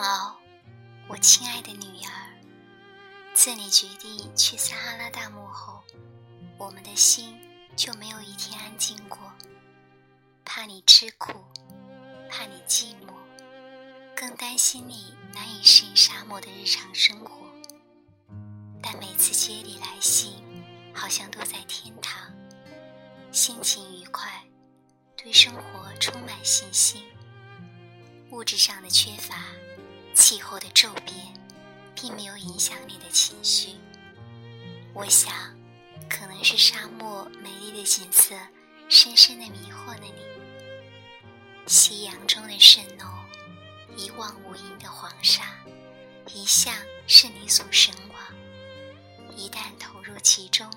毛，我亲爱的女儿，自你决定去撒哈拉大漠后，我们的心就没有一天安静过。怕你吃苦，怕你寂寞，更担心你难以适应沙漠的日常生活。但每次接你来信，好像都在天堂，心情愉快，对生活充满信心。物质上的缺乏，气候的骤变，并没有影响你的情绪。我想，可能是沙漠美丽的景色深深的迷惑了你。夕阳中的蜃楼，一望无垠的黄沙，一向是你所神往。一旦投入其中，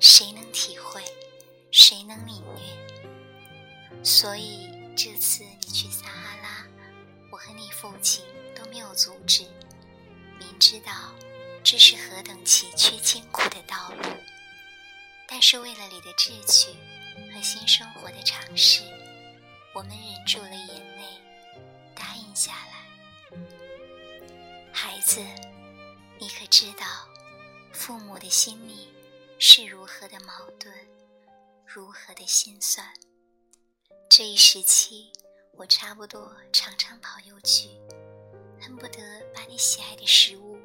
谁能体会？谁能领略？所以这次你去撒哈拉。我和你父亲阻止，明知道这是何等崎岖艰苦的道路，但是为了你的志趣和新生活的尝试，我们忍住了眼泪，答应下来。孩子，你可知道父母的心里是如何的矛盾，如何的心酸？这一时期。我差不多常常跑邮局，恨不得把你喜爱的食物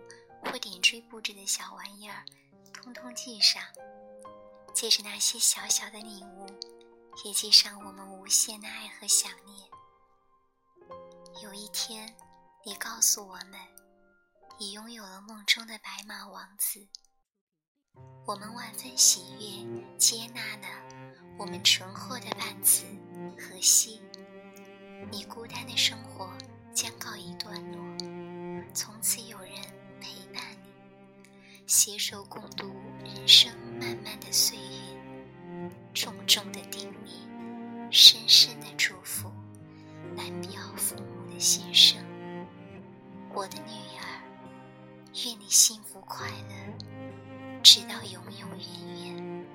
或点缀布置的小玩意儿，通通记上。借着那些小小的礼物，也记上我们无限的爱和想念。有一天，你告诉我们，你拥有了梦中的白马王子。我们万分喜悦，接纳了我们纯厚的伴子荷西。你孤单的生活将告一段落，从此有人陪伴你，携手共度人生漫漫的岁月。重重的叮咛，深深的祝福，难表父母的心声。我的女儿，愿你幸福快乐，直到永永远远。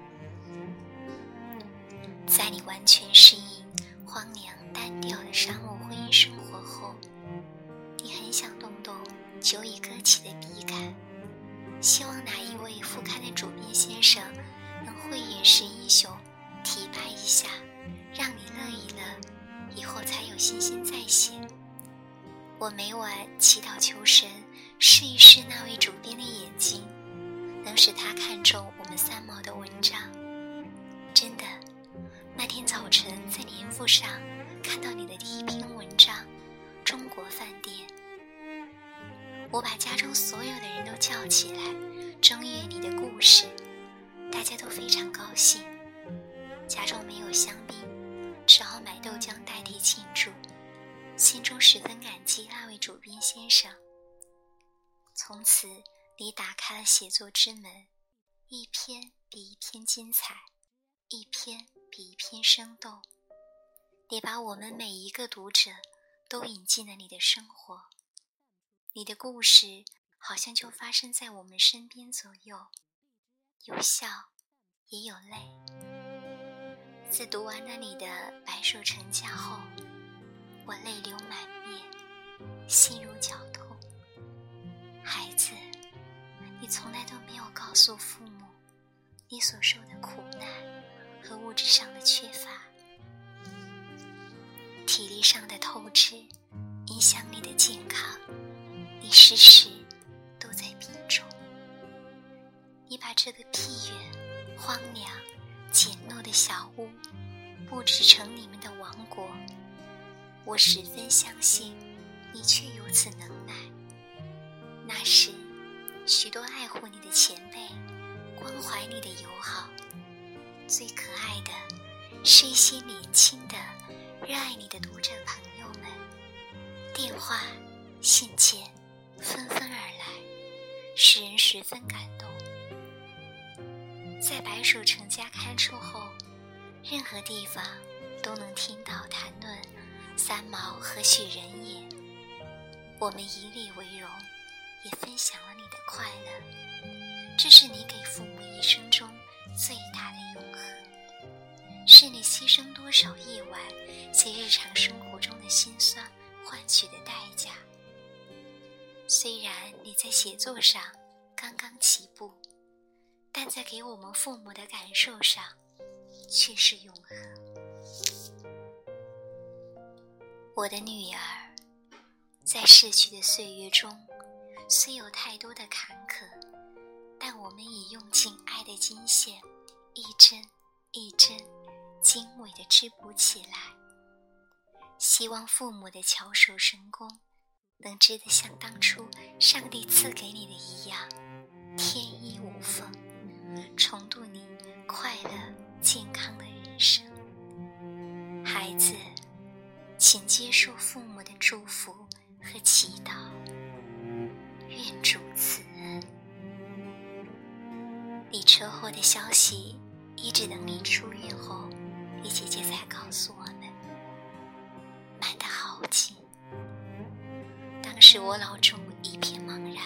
在你完全适应荒凉。单调的沙漠以后才有信心再写。我每晚祈祷求神试一试那位主编的眼睛，能使他看中我们三毛的文章。真的，那天早晨在年复上。看到你的第一篇文章《中国饭店》，我把家中所有的人都叫起来，正阅你的故事，大家都非常高兴。家中没有香槟，只好买豆浆代替庆祝，心中十分感激那位主编先生。从此，你打开了写作之门，一篇比一篇精彩，一篇比一篇生动。你把我们每一个读者都引进了你的生活，你的故事好像就发生在我们身边左右，有笑也有泪。自读完了你的《白首成家》后，我泪流满面，心如绞痛。孩子，你从来都没有告诉父母你所受的苦难和物质上的缺乏。体力上的透支影响你的健康，你时时都在病中。你把这个僻远、荒凉、简陋的小屋布置成你们的王国，我十分相信你却有此能耐。那时，许多爱护你的前辈关怀你的友好，最可爱的是一些年轻的。热爱你的读者朋友们，电话、信件纷纷而来，使人十分感动。在白鼠成家刊出后，任何地方都能听到谈论三毛何许人也。我们以你为荣，也分享了你的快乐。这是你给父母一生中最大的永恒。是你牺牲多少夜晚，在日常生活中的辛酸换取的代价。虽然你在写作上刚刚起步，但在给我们父母的感受上却是永恒。我的女儿，在逝去的岁月中，虽有太多的坎坷，但我们已用尽爱的金线，一针一针。精美的织补起来，希望父母的巧手神工能织得像当初上帝赐给你的一样，天衣无缝，重度你快乐健康的人生。孩子，请接受父母的祝福和祈祷，愿主慈恩。你车祸的消息一直等你出院后。你姐姐才告诉我们，瞒得好紧。当时我脑中一片茫然，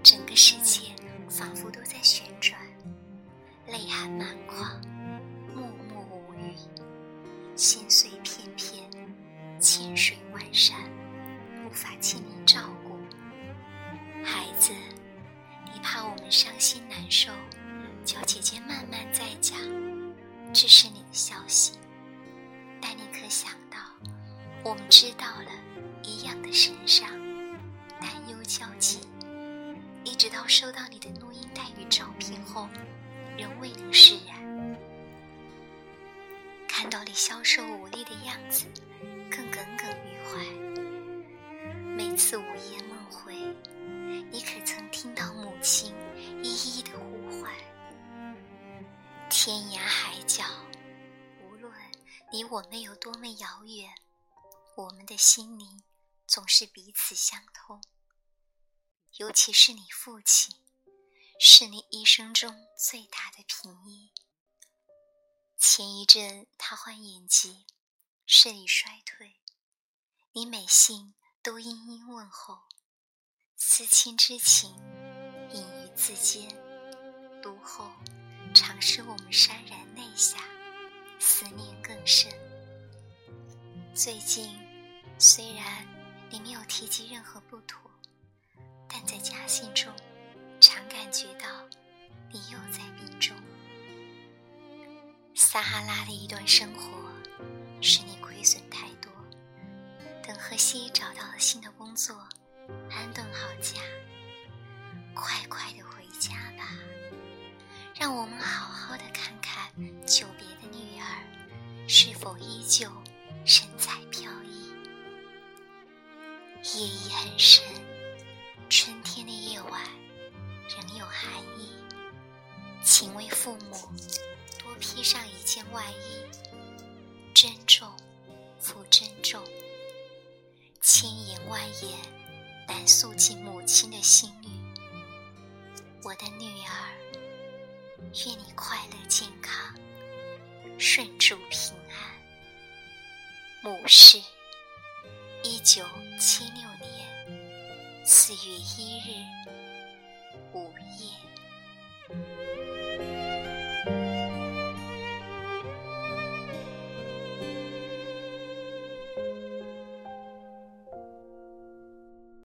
整个世界仿佛都在，泪含满眶，默默无语，心碎片片，千水万山，无法亲临照顾。孩子，你怕我们伤心难受，叫姐姐慢慢再讲。这是你的消息，但你可想到，我们知道了一样的身上，担忧焦急，一直到收到你的录音带与照片后，仍未能释然。看到你消瘦无力的样子，更耿耿于怀。每次午夜梦回，你可曾听到母亲依依的呼唤？天涯海角，无论你我们有多么遥远，我们的心灵总是彼此相通。尤其是你父亲，是你一生中最大的平依。前一阵他患眼疾，视力衰退，你每信都殷殷问候，思亲之情隐于字间，读后。常使我们潸然泪下，思念更深。最近虽然你没有提及任何不妥，但在家信中感觉到你又在病中。撒哈拉的一段生活使你亏损太多，等荷西找到了新的工作，安顿好家，快快的回家吧。让我们好好的看看久别的女儿是否依旧神采飘逸。夜已很深，春天的夜晚仍有寒意，请为父母多披上一件外衣，珍重复珍重，千言万言难诉尽母亲的心语。我的女儿。愿你快乐健康，顺祝平安。母氏，一九七六年四月一日午夜。